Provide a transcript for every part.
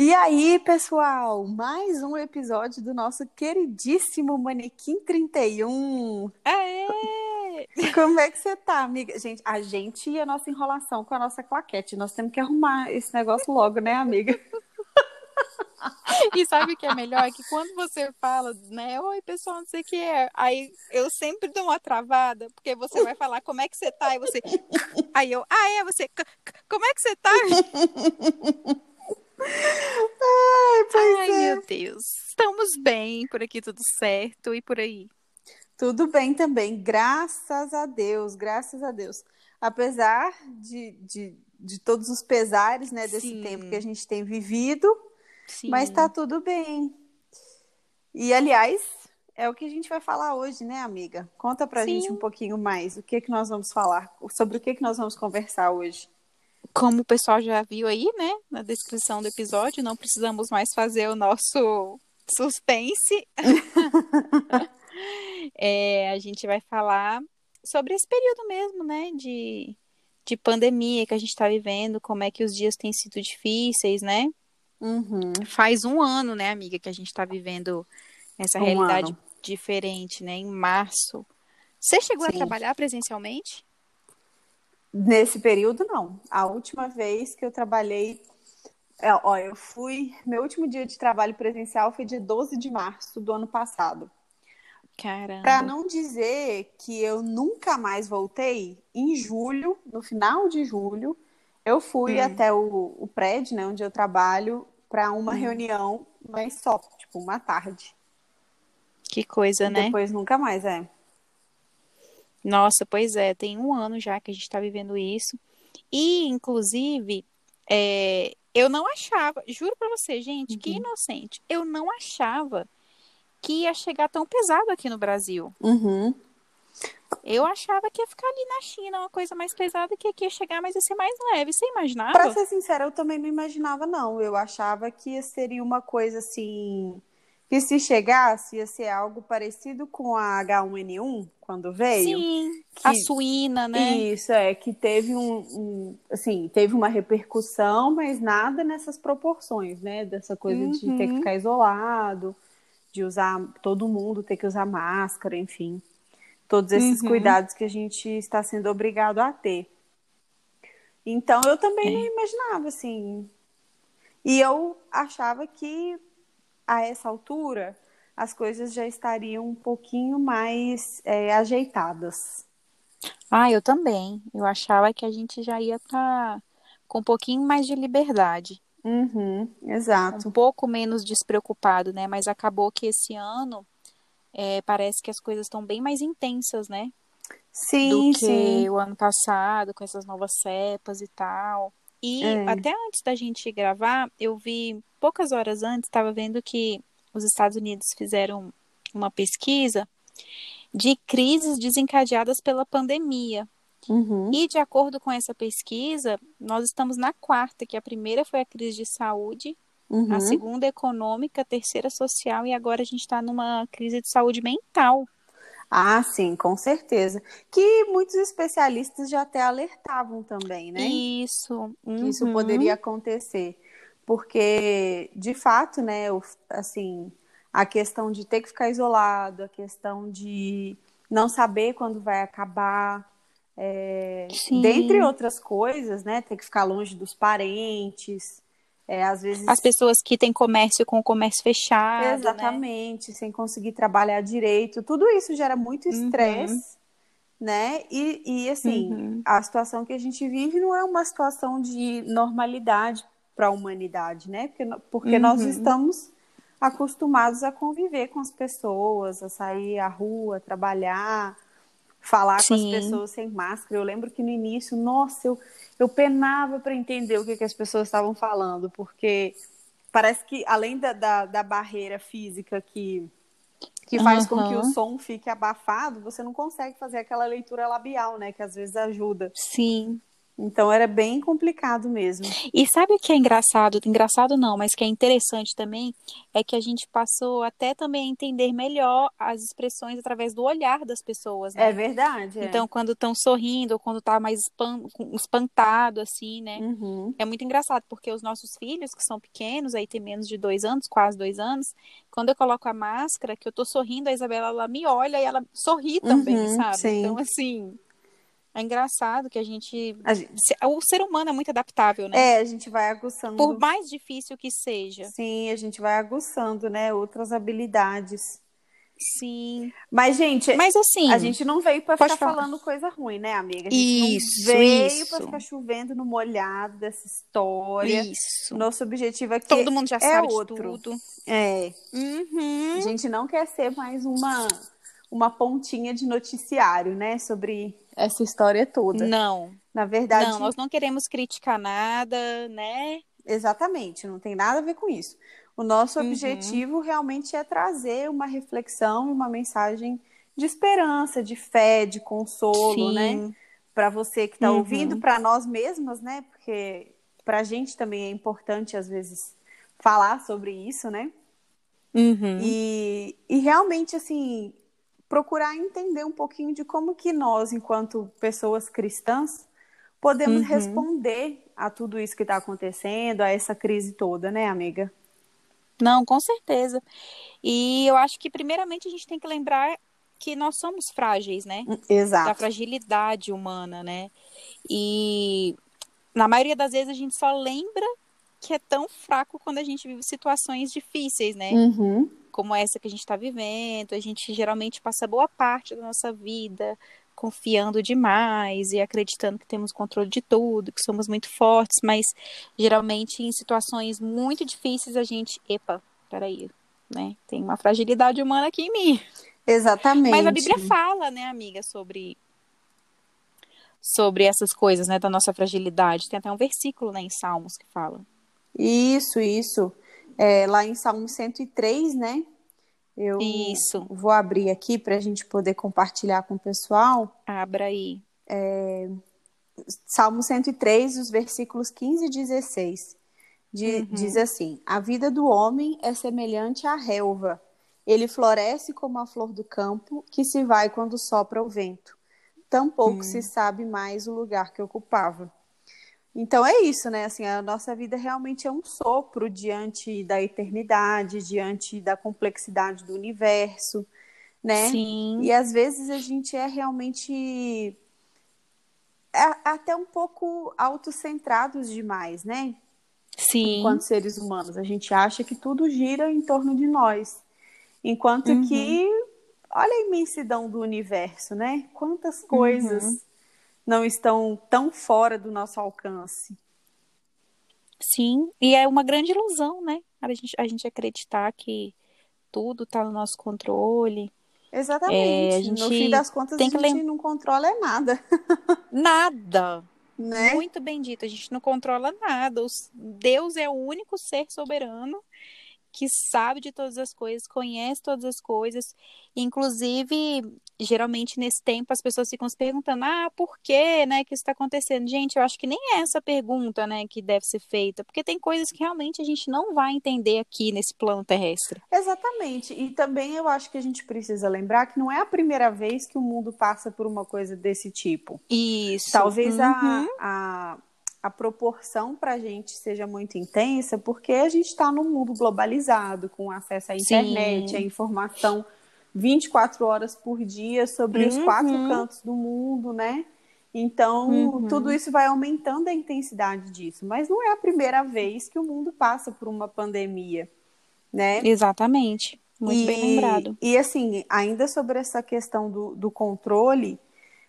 E aí, pessoal, mais um episódio do nosso queridíssimo Manequim 31. Aê! Como é que você tá, amiga? Gente, a gente e a nossa enrolação com a nossa claquete. Nós temos que arrumar esse negócio logo, né, amiga? E sabe o que é melhor? É que quando você fala, né? Oi, pessoal, não sei o que é. Aí eu sempre dou uma travada, porque você vai falar como é que você tá, e você. Aí eu, ah, é, você. Como é que você tá? Ai, pois Ai, é. meu Deus. Estamos bem, por aqui tudo certo e por aí. Tudo bem também, graças a Deus, graças a Deus. Apesar de, de, de todos os pesares, né, desse Sim. tempo que a gente tem vivido, Sim. mas tá tudo bem. E, aliás, é o que a gente vai falar hoje, né, amiga? Conta pra Sim. gente um pouquinho mais o que que nós vamos falar, sobre o que que nós vamos conversar hoje. Como o pessoal já viu aí, né, na descrição do episódio, não precisamos mais fazer o nosso suspense. É, a gente vai falar sobre esse período mesmo, né, de, de pandemia que a gente está vivendo, como é que os dias têm sido difíceis, né? Uhum. Faz um ano, né, amiga, que a gente está vivendo essa Um realidade ano. diferente, né, em março. Você chegou a Sim. trabalhar presencialmente? Nesse período, não. A última vez que eu trabalhei, é, ó, eu fui, meu último dia de trabalho presencial foi dia 12 de março do ano passado. Caramba. Para não dizer que eu nunca mais voltei, em julho, no final de julho, eu fui Hum. até o, o prédio, né, onde eu trabalho, para uma reunião, mas só, tipo, uma tarde. Que coisa, né? Depois nunca mais, é. Nossa, pois é, tem um ano já que a gente está vivendo isso. E, inclusive, é, eu não achava, juro pra você, gente, que Uhum. inocente. Eu não achava que ia chegar tão pesado aqui no Brasil. Uhum. Eu achava que ia ficar ali na China, uma coisa mais pesada, que aqui ia chegar, mas ia ser mais leve. Você imaginava? Pra ser sincera, eu também não imaginava, não. Eu achava que seria uma coisa assim. Que se chegasse, ia ser algo parecido com a H1N1, quando veio. Sim, que- a suína, né? Isso, é, que teve um, um- assim, teve uma repercussão, mas nada nessas proporções, né? Dessa coisa de ter que Uhum. ficar isolado, de usar, todo mundo ter que usar máscara, enfim. Todos esses Uhum. cuidados que a gente está sendo obrigado a ter. Então, eu também É. não imaginava, assim. E eu achava que, a essa altura, as coisas já estariam um pouquinho mais é, ajeitadas. Ah, eu também. Eu achava que a gente já ia estar com um pouquinho mais de liberdade. Uhum, exato. um pouco menos despreocupado, né? Mas acabou que esse ano é, parece que as coisas estão bem mais intensas, né? Sim, Do que sim. o ano passado, com essas novas cepas e tal. E É. até antes da gente gravar, eu vi poucas horas antes, estava vendo que os Estados Unidos fizeram uma pesquisa de crises desencadeadas pela pandemia. Uhum. E de acordo com essa pesquisa, nós estamos na quarta, que a primeira foi a crise de saúde, Uhum. a segunda econômica, a terceira social e agora a gente está numa crise de saúde mental. Ah, sim, com certeza. Que muitos especialistas já até alertavam também, né? Isso. Que isso uhum. poderia acontecer. Porque, de fato, né, assim, a questão de ter que ficar isolado, a questão de não saber quando vai acabar, é, dentre outras coisas, né? Ter que ficar longe dos parentes, é, às vezes. As pessoas que têm comércio com o comércio fechado, né? Exatamente, sem conseguir trabalhar direito. Tudo isso gera muito Uhum. estresse, né? E, e assim, Uhum. a situação que a gente vive não é uma situação de normalidade para a humanidade, né? Porque, porque nós Uhum. estamos acostumados a conviver com as pessoas, a sair à rua, trabalhar, falar com as Sim. pessoas sem máscara. Eu lembro que no início, nossa, eu, eu penava para entender o que, que as pessoas estavam falando, porque parece que além da, da, da barreira física que, que faz com que o som fique abafado, você não consegue fazer aquela leitura labial, né? Que às vezes ajuda. Sim. Então era bem complicado mesmo. E sabe o que é engraçado? Engraçado não, mas que é interessante também é que a gente passou até também a entender melhor as expressões através do olhar das pessoas, né? É verdade. É. Então, quando estão sorrindo ou quando tá mais espan espantado, assim, né? Uhum. É muito engraçado, porque os nossos filhos, que são pequenos, aí tem menos de dois anos, quase dois anos, quando eu coloco a máscara, que eu tô sorrindo, a Isabela, ela me olha e ela sorri também, Uhum, sabe? sim. Então, assim, é engraçado que a gente... A gente- O ser humano é muito adaptável, né? É, a gente vai aguçando. Por mais difícil que seja. Sim, a gente vai aguçando, né? Outras habilidades. Sim. Mas, gente, Mas assim, a gente não veio pra Pode ficar falar. falando coisa ruim, né, amiga? A gente Isso, não veio pra ficar chovendo no molhado dessa história. isso. Nosso objetivo aqui Todo mundo já é sabe outro. tudo. É, Uhum. a gente não quer ser mais uma, uma pontinha de noticiário, né, sobre essa história toda. Não, Na verdade, não, nós não queremos criticar nada, né? exatamente, não tem nada a ver com isso. O nosso Uhum. objetivo realmente é trazer uma reflexão uma mensagem de esperança, de fé, de consolo, né? Sim. Para você que está Uhum. ouvindo, para nós mesmas, né? Porque para a gente também é importante, às vezes, falar sobre isso, né? Uhum. E, e realmente, assim, procurar entender um pouquinho de como que nós, enquanto pessoas cristãs, podemos Uhum. responder a tudo isso que está acontecendo, a essa crise toda, né, amiga? Não, com certeza. E eu acho que primeiramente a gente tem que lembrar que nós somos frágeis, né? Da Exato. fragilidade humana, né? E na maioria das vezes a gente só lembra que é tão fraco quando a gente vive situações difíceis, né? Uhum. Como essa que a gente está vivendo, a gente geralmente passa boa parte da nossa vida confiando demais e acreditando que temos controle de tudo, que somos muito fortes, mas geralmente em situações muito difíceis a gente, epa, peraí, né? Tem uma fragilidade humana aqui em mim. Exatamente. Mas a Bíblia fala, né, amiga, sobre sobre essas coisas, né, da nossa fragilidade. Tem até um versículo, né, em Salmos que fala. Isso, isso. É, lá em Salmo 103, né? Eu Isso. vou abrir aqui para a gente poder compartilhar com o pessoal. Abra aí. Salmo 103, os versículos 15 e 16. De- Diz assim: A vida do homem é semelhante à relva. Ele floresce como a flor do campo, que se vai quando sopra o vento. Tampouco se sabe mais o lugar que ocupava. Então é isso, né? Assim, a nossa vida realmente é um sopro diante da eternidade, diante da complexidade do universo, né? Sim. E às vezes a gente é realmente é até um pouco autocentrados demais, né? Sim. Enquanto seres humanos, a gente acha que tudo gira em torno de nós. Enquanto Uhum. que olha a imensidão do universo, né? Quantas coisas Uhum. Não estão tão fora do nosso alcance. Sim, e é uma grande ilusão, né? A gente, a gente acreditar que tudo está no nosso controle. Exatamente. É, a no gente fim das contas, tem a gente lem- não controla é nada, Nada. né? Muito bem dito, a gente não controla nada. Deus é o único ser soberano que sabe de todas as coisas, conhece todas as coisas. Inclusive, geralmente nesse tempo as pessoas ficam se perguntando: ah, por que, né, que isso está acontecendo? Gente, eu acho que nem é essa pergunta, né, que deve ser feita, porque tem coisas que realmente a gente não vai entender aqui nesse plano terrestre. Exatamente. E também eu acho que a gente precisa lembrar que não é a primeira vez que o mundo passa por uma coisa desse tipo. Isso. Talvez Uhum. a, a, a proporção para a gente seja muito intensa, porque a gente está num mundo globalizado, com acesso à internet, Sim. à informação 24 horas por dia sobre os Uhum. quatro cantos do mundo, né? Então, Uhum. tudo isso vai aumentando a intensidade disso. Mas não é a primeira vez que o mundo passa por uma pandemia, né? Exatamente. Muito bem lembrado. E assim, ainda sobre essa questão do, do controle,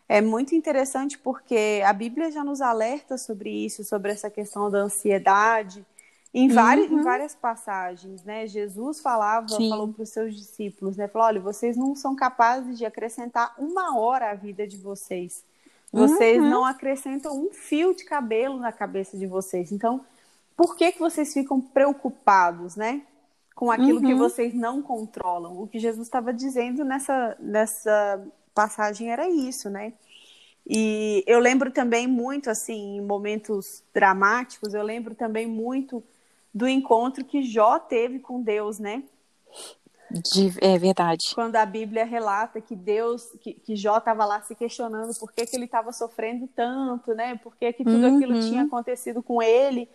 é muito interessante porque a Bíblia já nos alerta sobre isso, sobre essa questão da ansiedade, em, vari, em várias passagens, né? Jesus falava, Sim. falou para os seus discípulos, né? Falou, olha, vocês não são capazes de acrescentar uma hora à vida de vocês. Vocês não acrescentam um fio de cabelo na cabeça de vocês. Então, por que que vocês ficam preocupados, né? Com aquilo que Uhum. vocês não controlam. O que Jesus estava dizendo nessa, nessa passagem era isso, né? E eu lembro também muito, assim, em momentos dramáticos, eu lembro também muito do encontro que Jó teve com Deus, né? De, é verdade. Quando a Bíblia relata que Deus, que, que Jó estava lá se questionando por que, que ele estava sofrendo tanto, né? Por que, que tudo uhum. aquilo tinha acontecido com ele,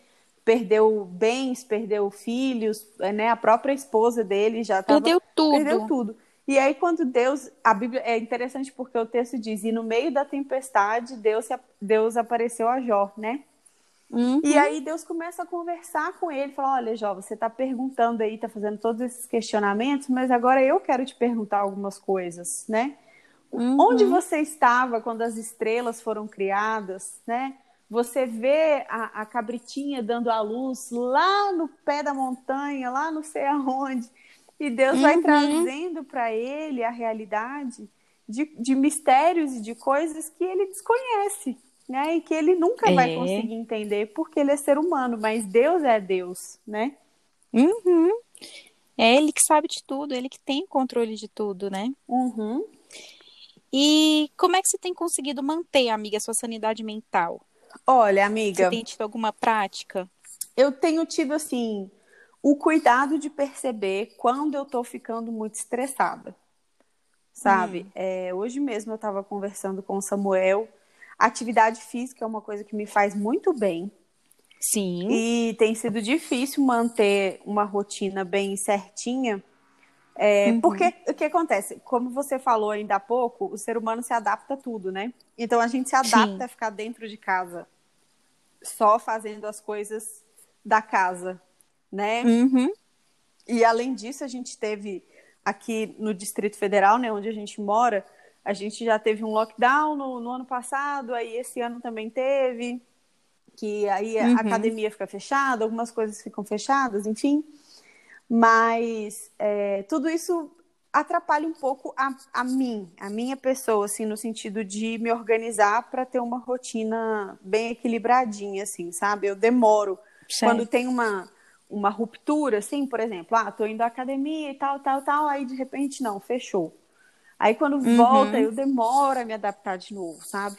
perdeu bens, perdeu filhos, né? A própria esposa dele já tava, perdeu tudo. Perdeu tudo. E aí quando Deus, a Bíblia é interessante porque o texto diz: "E no meio da tempestade, Deus Deus apareceu a Jó", né? Uhum. E aí Deus começa a conversar com ele, fala: Olha, Jó, você está perguntando aí, está fazendo todos esses questionamentos, mas agora eu quero te perguntar algumas coisas, né? Uhum. Onde você estava quando as estrelas foram criadas, né? Você vê a, a cabritinha dando a luz lá no pé da montanha, lá não sei aonde, e Deus uhum. vai trazendo para ele a realidade de, de mistérios e de coisas que ele desconhece né? E que ele nunca é. vai conseguir entender porque ele é ser humano, mas Deus é Deus, né? Uhum. É ele que sabe de tudo, ele que tem controle de tudo, né? Uhum. E como é que você tem conseguido manter, amiga, a sua sanidade mental? Olha, amiga. Você tem tido alguma prática? Eu tenho tido, assim, o cuidado de perceber quando eu tô ficando muito estressada. Sabe? Hum. É, hoje mesmo eu estava conversando com o Samuel Atividade física é uma coisa que me faz muito bem. Sim. E tem sido difícil manter uma rotina bem certinha. É, uhum. Porque o que acontece? Como você falou ainda há pouco, o ser humano se adapta a tudo, né? Então a gente se adapta Sim. a ficar dentro de casa, só fazendo as coisas da casa, né? Uhum. E além disso, a gente teve aqui no Distrito Federal, né, onde a gente mora, a gente já teve um lockdown no, no ano passado, aí esse ano também teve, que aí a uhum. academia fica fechada, algumas coisas ficam fechadas, enfim. Mas é, tudo isso atrapalha um pouco a, a mim, a minha pessoa, assim, no sentido de me organizar para ter uma rotina bem equilibradinha, assim, sabe? Eu demoro. Quando tem uma, uma ruptura, assim, por exemplo, ah, tô indo à academia e tal, tal, tal, aí de repente não, fechou. Aí quando uhum. volta, eu demoro a me adaptar de novo, sabe?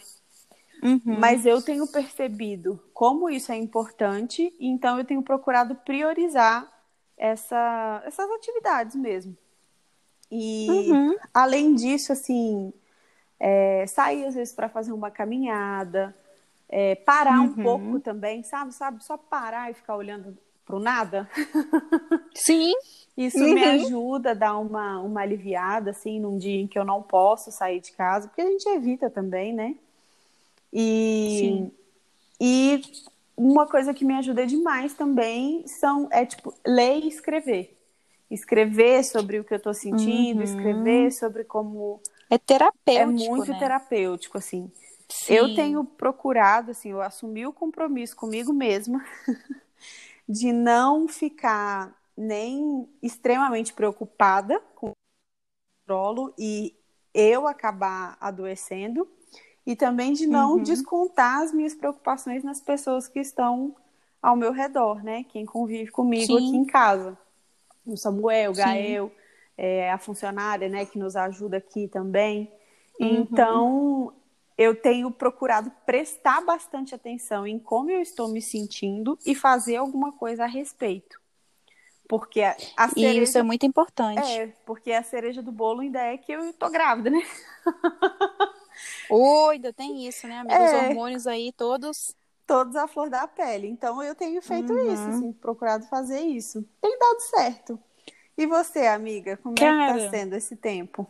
Uhum. Mas eu tenho percebido como isso é importante, então eu tenho procurado priorizar essa, essas atividades mesmo. E uhum. além disso, assim, é, sair às vezes para fazer uma caminhada, é, parar um uhum. pouco também, sabe? Sabe? Só parar e ficar olhando para o nada. Sim. Isso uhum. me ajuda a dar uma, uma aliviada, assim, num dia em que eu não posso sair de casa, porque a gente evita também, né? E, Sim. e uma coisa que me ajuda demais também são, é, tipo, ler e escrever. Escrever sobre o que eu tô sentindo, uhum. escrever sobre como... É terapêutico, É muito né? terapêutico, assim. Sim. Eu tenho procurado, assim, eu assumi o compromisso comigo mesma de não ficar nem extremamente preocupada com o prolo e eu acabar adoecendo e também de não uhum. descontar as minhas preocupações nas pessoas que estão ao meu redor, né? Quem convive comigo Sim. aqui em casa. O Samuel, o Gael, é, a funcionária, né, que nos ajuda aqui também. Uhum. Então, eu tenho procurado prestar bastante atenção em como eu estou me sentindo e fazer alguma coisa a respeito. Porque a, a cereja... E isso é muito importante. É, porque a cereja do bolo ainda é que eu tô grávida, né? Oi, ainda tem isso, né, amiga? É. Os hormônios aí todos... Todos à flor da pele. Então, eu tenho feito uhum. isso, assim, procurado fazer isso. Tem dado certo. E você, amiga, como Cara... é que tá sendo esse tempo?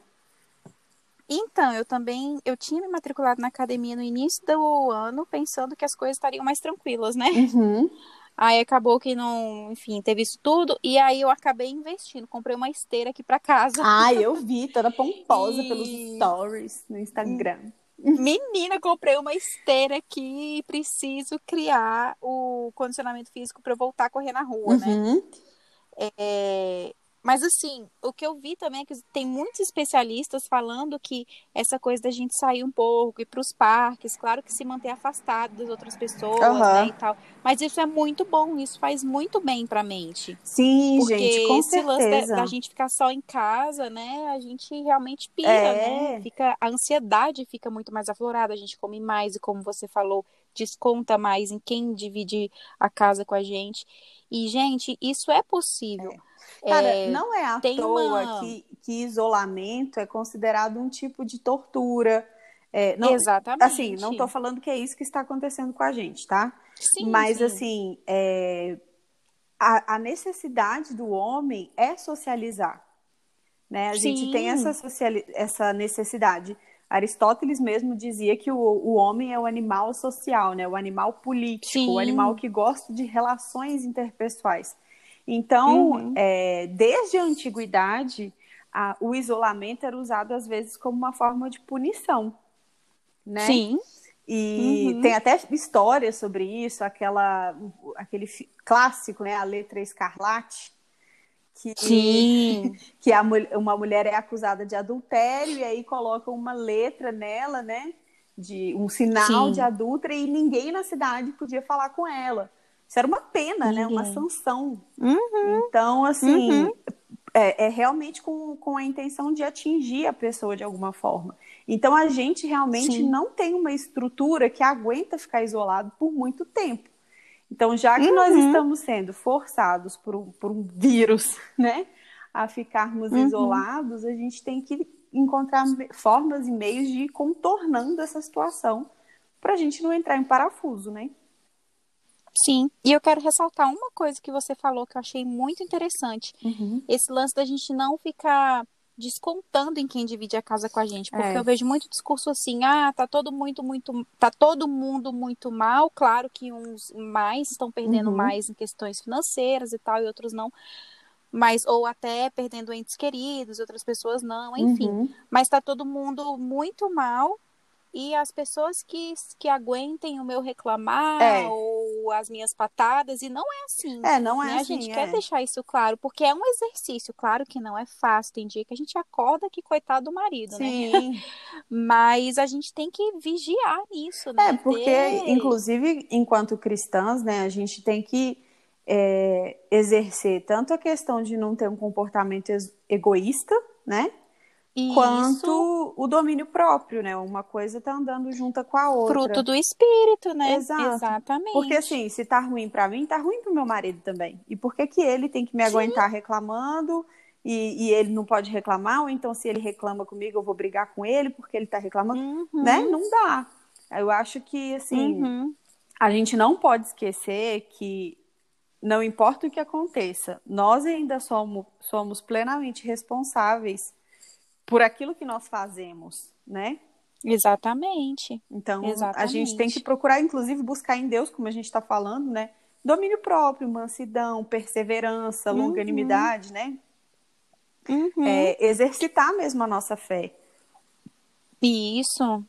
Então, eu também, eu tinha me matriculado na academia no início do ano, pensando que as coisas estariam mais tranquilas, né? Uhum. Aí acabou que não, enfim, teve isso tudo. E aí eu acabei investindo. Comprei uma esteira aqui para casa. Ah, eu vi, toda pomposa e... pelos stories no Instagram. Menina, comprei uma esteira aqui e preciso criar o condicionamento físico para eu voltar a correr na rua, né? uhum. né? É... Mas assim, o que eu vi também é que tem muitos especialistas falando que essa coisa da gente sair um pouco, ir para os parques, claro que se manter afastado das outras pessoas, uhum. né, e tal. Mas isso é muito bom, isso faz muito bem para a mente. Sim, Porque gente, com esse certeza. lance da, da, gente ficar só em casa, né, a gente realmente pira, é. né? Fica a ansiedade fica muito mais aflorada, a gente come mais e como você falou, desconta mais em quem divide a casa com a gente. E gente, isso é possível. É. Cara, é, não é à toa uma... que, que isolamento é considerado um tipo de tortura. É, não, Exatamente. Assim, não estou falando que é isso que está acontecendo com a gente, tá? Sim, Mas, sim. assim, é, a, a, necessidade do homem é socializar. Né? A sim. gente tem essa, sociali essa necessidade. Aristóteles mesmo dizia que o, o homem é o animal social, né? o animal político, o animal que gosta de relações interpessoais. Então, uhum. é, desde a antiguidade, a, o isolamento era usado às vezes como uma forma de punição, né? Sim. E uhum. tem até histórias sobre isso, aquela, aquele clássico, né, a letra escarlate, que, Sim. que a, uma mulher é acusada de adultério e aí colocam uma letra nela, né, de um sinal Sim. de adulta e ninguém na cidade podia falar com ela. Isso era uma pena, né? Uma sanção. Uhum. Então, assim, uhum. é, é, realmente com, com a intenção de atingir a pessoa de alguma forma. Então, a gente realmente Sim. não tem uma estrutura que aguenta ficar isolado por muito tempo. Então, já que uhum. nós estamos sendo forçados por um, por um vírus, né, a ficarmos uhum. isolados, a gente tem que encontrar formas e meios de ir contornando essa situação para a gente não entrar em parafuso, né? Sim, e eu quero ressaltar uma coisa que você falou que eu achei muito interessante. Uhum. Esse lance da gente não ficar descontando em quem divide a casa com a gente, porque é. eu vejo muito discurso assim, ah, tá todo muito muito, tá todo mundo muito mal, claro que uns mais estão perdendo uhum. mais em questões financeiras e tal e outros não. Mas ou até perdendo entes queridos, outras pessoas não, enfim. Uhum. Mas tá todo mundo muito mal e as pessoas que, que aguentem o meu reclamar é. ou as minhas patadas, e não é assim. É, não é né? assim. A gente é. quer deixar isso claro, porque é um exercício, claro que não é fácil. Tem dia que a gente acorda que coitado do marido, né? Sim. né? Mas a gente tem que vigiar nisso, né? É, porque, Ter... inclusive, enquanto cristãs, né, a gente tem que é, exercer tanto a questão de não ter um comportamento egoísta, né? Isso. quanto o domínio próprio, né? Uma coisa tá andando junto com a outra. Fruto do espírito, né? Exato. Exatamente. Porque assim, se tá ruim para mim, tá ruim pro meu marido também. E por que que ele tem que me Sim. aguentar reclamando e, e, ele não pode reclamar? Ou então se ele reclama comigo, eu vou brigar com ele porque ele tá reclamando, uhum. né? Não dá. Eu acho que assim, uhum. a gente não pode esquecer que não importa o que aconteça, nós ainda somos, somos plenamente responsáveis por aquilo que nós fazemos, né? Exatamente. Então, Exatamente. a gente tem que procurar, inclusive, buscar em Deus, como a gente está falando, né? Domínio próprio, mansidão, perseverança, uhum. longanimidade, né? Uhum. É, exercitar mesmo a nossa fé. Isso.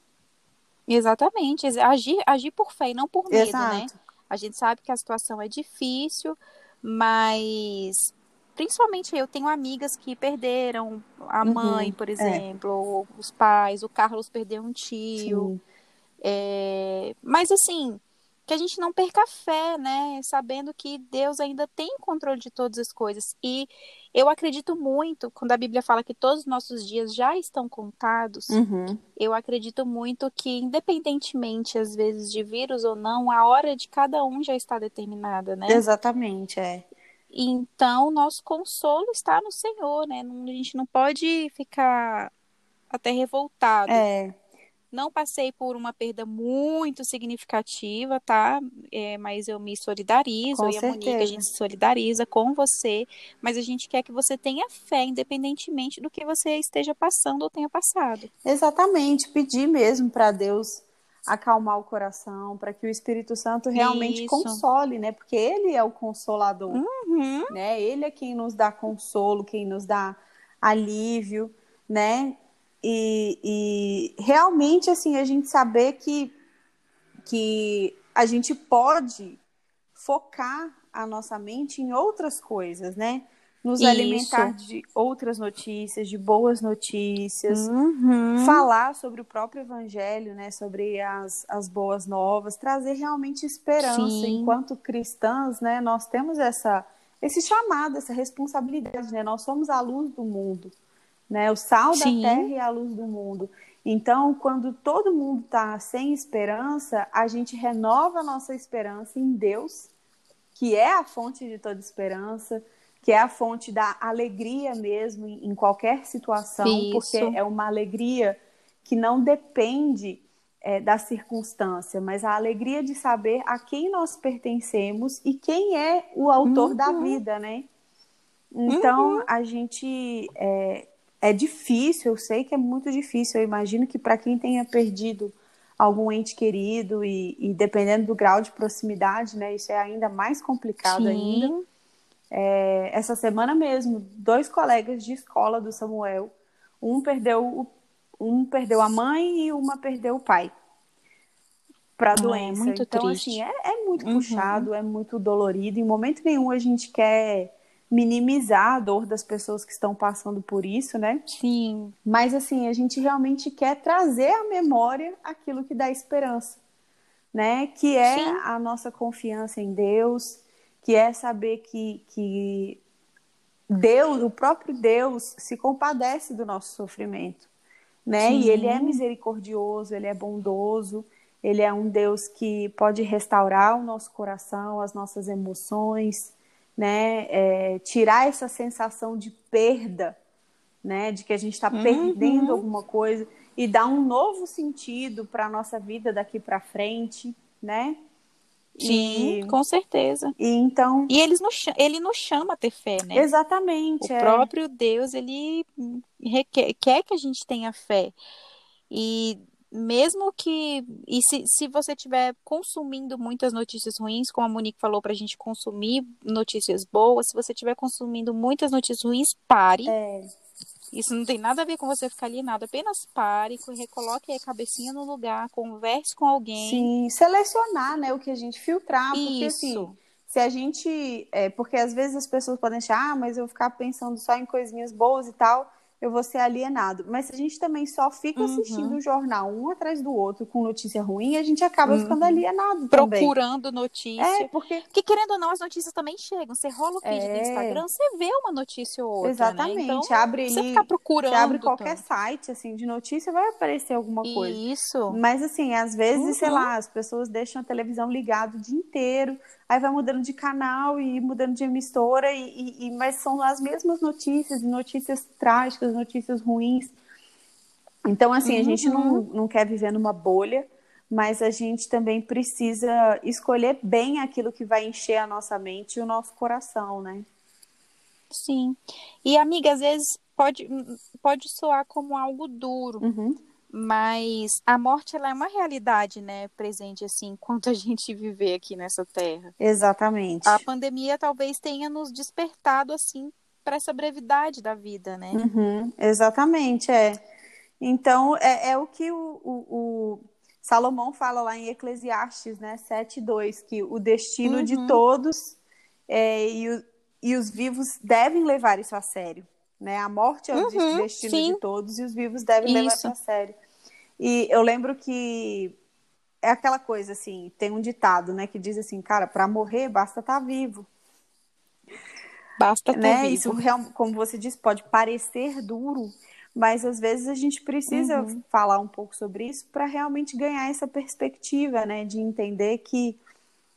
Exatamente. Agir, agir por fé e não por medo, né? Exato. né? A gente sabe que a situação é difícil, mas principalmente eu tenho amigas que perderam a uhum, mãe, por é. exemplo, é. os pais, o Carlos perdeu um tio. É, mas assim, que a gente não perca a fé, né? Sabendo que Deus ainda tem controle de todas as coisas. E eu acredito muito, quando a Bíblia fala que todos os nossos dias já estão contados, uhum. eu acredito muito que, independentemente, às vezes, de vírus ou não, a hora de cada um já está determinada, né? Exatamente, é. Então, nosso consolo está no Senhor, né? a gente não pode ficar até revoltado. É. Não passei por uma perda muito significativa, tá? É, mas eu me solidarizo, com e a Monique, a gente se solidariza com você, mas a gente quer que você tenha fé, independentemente do que você esteja passando ou tenha passado. Exatamente, pedir mesmo para Deus acalmar o coração, para que o Espírito Santo realmente Isso. console, né? Porque ele é o consolador, uhum. né? Ele é quem nos dá consolo, quem nos dá alívio, né? E, e realmente, assim, a gente saber que, que a gente pode focar a nossa mente em outras coisas, né? Nos Isso. alimentar de outras notícias, de boas notícias, Uhum. falar sobre o próprio evangelho, né, sobre as, as boas novas, trazer realmente esperança. Sim. Enquanto cristãs, né, nós temos essa esse chamado, essa responsabilidade, né? Nós somos a luz do mundo, né? O sal Sim. da terra e a luz do mundo. Então, quando todo mundo está sem esperança, a gente renova a nossa esperança em Deus, que é a fonte de toda esperança, que é a fonte da alegria mesmo em, qualquer situação, Isso. porque é uma alegria que não depende é, da circunstância, mas a alegria de saber a quem nós pertencemos e quem é o autor da Uhum. vida, né? Então, a gente é, é difícil, eu sei que é muito difícil. Eu imagino que para quem tenha perdido algum ente querido e, e dependendo do grau de proximidade, né, isso é ainda mais complicado ainda. É, essa semana mesmo, dois colegas de escola do Samuel, um perdeu o- um perdeu a mãe e uma perdeu o pai para Ah, é doença. muito então triste. assim, é, é muito Uhum. puxado, é muito dolorido. Em momento nenhum a gente quer minimizar a dor das pessoas que estão passando por isso, né? Sim. Mas assim, a gente realmente quer trazer à memória aquilo que dá esperança, né? Que é Sim. a nossa confiança em Deus, que é saber que, que Deus, o próprio Deus, se compadece do nosso sofrimento, né? E Sim. ele é misericordioso, ele é bondoso, ele é um Deus que pode restaurar o nosso coração, as nossas emoções, né? É, tirar essa sensação de perda, né? De que a gente está Uhum. perdendo alguma coisa e dar um novo sentido para a nossa vida daqui para frente, né? Sim, E, com certeza. e então, E eles nos, ele nos chama a ter fé, né? exatamente, O é. próprio Deus, ele requer, quer que a gente tenha fé. E mesmo que. E se, se você estiver consumindo muitas notícias ruins, como a Monique falou pra gente consumir notícias boas, se você estiver consumindo muitas notícias ruins, pare. É, Isso não tem nada a ver com você ficar alienado. Apenas pare, co- recoloque a cabecinha no lugar, converse com alguém. sim, selecionar, né, o que a gente filtrar, porque assim, Isso. se a gente, é, porque às vezes as pessoas podem achar, ah, mas eu vou ficar pensando só em coisinhas boas e tal, eu vou ser alienado. Mas se a gente também só fica Uhum. assistindo o jornal um atrás do outro com notícia ruim, a gente acaba Uhum. ficando alienado também. Procurando notícia. É, porque Porque querendo ou não, as notícias também chegam. Você rola o feed do É. Instagram, você vê uma notícia ou outra, exatamente, né? Então, abre ali, ficar procurando. você abre qualquer site assim de notícia, vai aparecer alguma coisa. Isso. Mas assim, às vezes, sei Uhum. lá, as pessoas deixam a televisão ligada o dia inteiro, aí vai mudando de canal e mudando de emissora, e, e- e- mas são as mesmas notícias, notícias trágicas, notícias ruins. Então, assim, a gente não, Uhum. não quer viver numa bolha, mas a gente também precisa escolher bem aquilo que vai encher a nossa mente e o nosso coração, né? Sim. E, amiga, às vezes pode, pode soar como algo duro, Uhum. mas a morte ela é uma realidade, né? Presente, assim, enquanto a gente viver aqui nessa terra. Exatamente. A pandemia talvez tenha nos despertado, assim, para essa brevidade da vida, né? Uhum, exatamente, é. Então, é, é o que o, o, o Salomão fala lá em Eclesiastes, né, 7.2, que o destino de Uhum. todos é, e, o- e os vivos devem levar isso a sério, né? A morte é o Uhum, destino sim. de todos e os vivos devem levar Isso. isso a sério. E eu lembro que é aquela coisa, assim, tem um ditado, né, que diz assim, cara, para morrer basta estar vivo Basta ter né? vivo. Isso, como você disse, pode parecer duro, mas às vezes a gente precisa Uhum. falar um pouco sobre isso para realmente ganhar essa perspectiva, né? De entender que,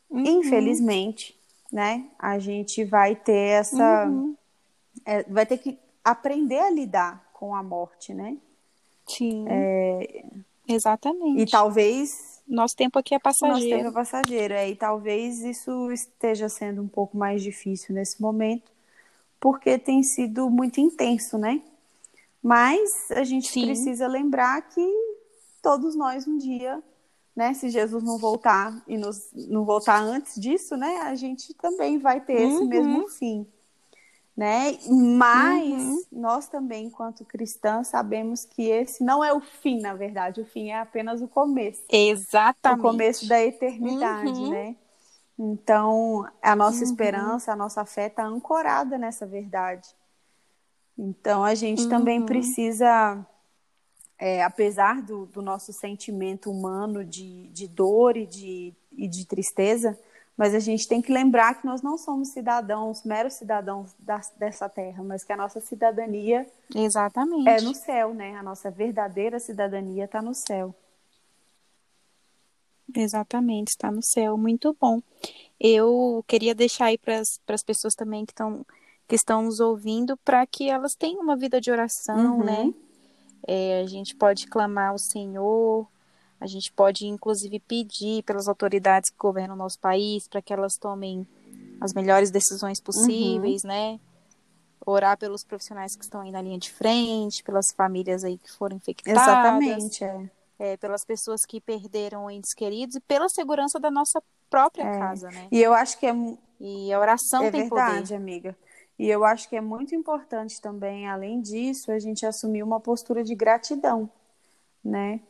Uhum. infelizmente, né? A gente vai ter essa, Uhum. é, vai ter que aprender a lidar com a morte, né? Sim. Exatamente. É, E talvez Nosso tempo aqui é o nosso passageiro. tempo é passageiro, é, e talvez isso esteja sendo um pouco mais difícil nesse momento, porque tem sido muito intenso, né? Mas a gente Sim. precisa lembrar que todos nós um dia, né, se Jesus não voltar e nos, não voltar antes disso, né, a gente também vai ter esse Uhum. mesmo fim, né? Mas Uhum. nós também, enquanto cristãs, sabemos que esse não é o fim, na verdade, o fim é apenas o começo Exatamente. o começo da eternidade, Uhum. né? Então, a nossa uhum. esperança, a nossa fé está ancorada nessa verdade. Então, a gente uhum. também precisa, é, apesar do, do, nosso sentimento humano de, de dor e de, e de tristeza, mas a gente tem que lembrar que nós não somos cidadãos, meros cidadãos da, dessa terra, mas que a nossa cidadania Exatamente. é no céu, né? A nossa verdadeira cidadania está no céu. Exatamente, está no céu. Muito bom. Eu queria deixar aí para as pessoas também que estão que estão nos ouvindo para que elas tenham uma vida de oração, uhum. né? É, a gente pode clamar ao Senhor, a gente pode inclusive pedir pelas autoridades que governam o nosso país para que elas tomem as melhores decisões possíveis, uhum. né? Orar pelos profissionais que estão aí na linha de frente, pelas famílias aí que foram infectadas. Exatamente, é é, pelas pessoas que perderam entes queridos e pela segurança da nossa própria é. casa, né? E eu acho que é e a oração é tem verdade, poder. amiga. E eu acho que é muito importante também, além disso, a gente assumir uma postura de gratidão, né?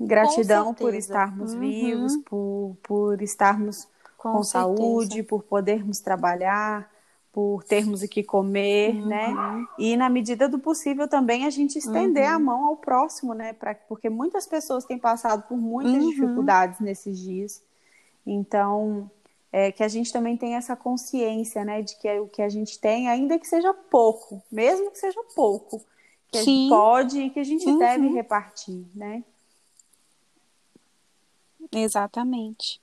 Gratidão por estarmos uhum. vivos, por, por estarmos com, com saúde, por podermos trabalhar, por termos o que comer, uhum. né? E na medida do possível também a gente estender uhum. a mão ao próximo, né? Pra, porque muitas pessoas têm passado por muitas uhum. dificuldades nesses dias. Então, é, que a gente também tenha essa consciência, né? De que é o que a gente tem, ainda que seja pouco, mesmo que seja pouco, que Sim. a gente pode e que a gente deve uhum. repartir, né? Exatamente.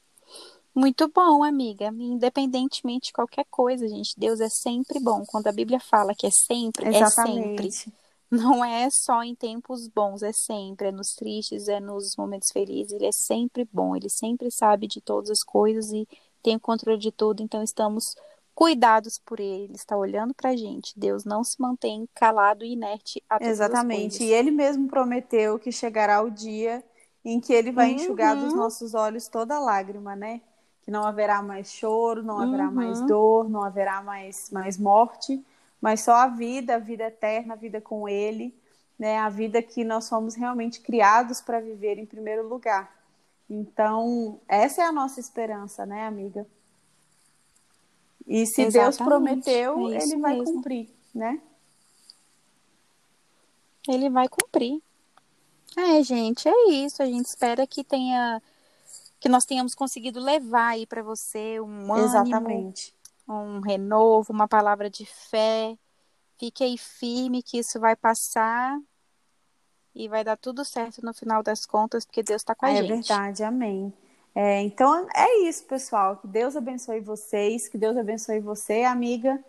Muito bom, amiga. Independentemente de qualquer coisa, gente, Deus é sempre bom. Quando a Bíblia fala que é sempre, Exatamente. é sempre. Não é só em tempos bons, é sempre. É nos tristes, é nos momentos felizes. Ele é sempre bom. Ele sempre sabe de todas as coisas e tem o controle de tudo. Então estamos cuidados por ele. Ele está olhando para a gente. Deus não se mantém calado e inerte a todas Exatamente. E ele mesmo prometeu que chegará o dia em que ele vai uhum. enxugar dos nossos olhos toda lágrima, né? que não haverá mais choro, não haverá uhum. mais dor, não haverá mais, mais morte, mas só a vida, a vida eterna, a vida com Ele, né? A vida que nós fomos realmente criados para viver em primeiro lugar. Então, essa é a nossa esperança, né, amiga? E se Exatamente. Deus prometeu, é Ele vai mesmo. cumprir, né? Ele vai cumprir. É, gente, é isso. A gente espera que tenha que nós tenhamos conseguido levar aí para você um ânimo, Exatamente. um renovo, uma palavra de fé. Fique aí firme que isso vai passar e vai dar tudo certo no final das contas, porque Deus está com a é gente. É verdade, amém. É, então é isso, pessoal. Que Deus abençoe vocês, que Deus abençoe você, amiga,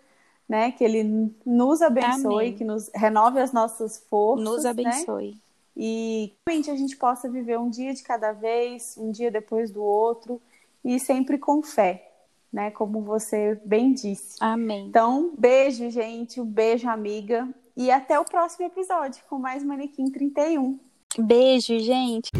né? Que Ele nos abençoe, amém. que nos renove as nossas forças. Nos né? abençoe. Né? E realmente a gente possa viver um dia de cada vez, um dia depois do outro e sempre com fé, né? Como você bem disse. Amém. Então, beijo, gente, um beijo, amiga, e até o próximo episódio com mais Manequim 31. Beijo, gente.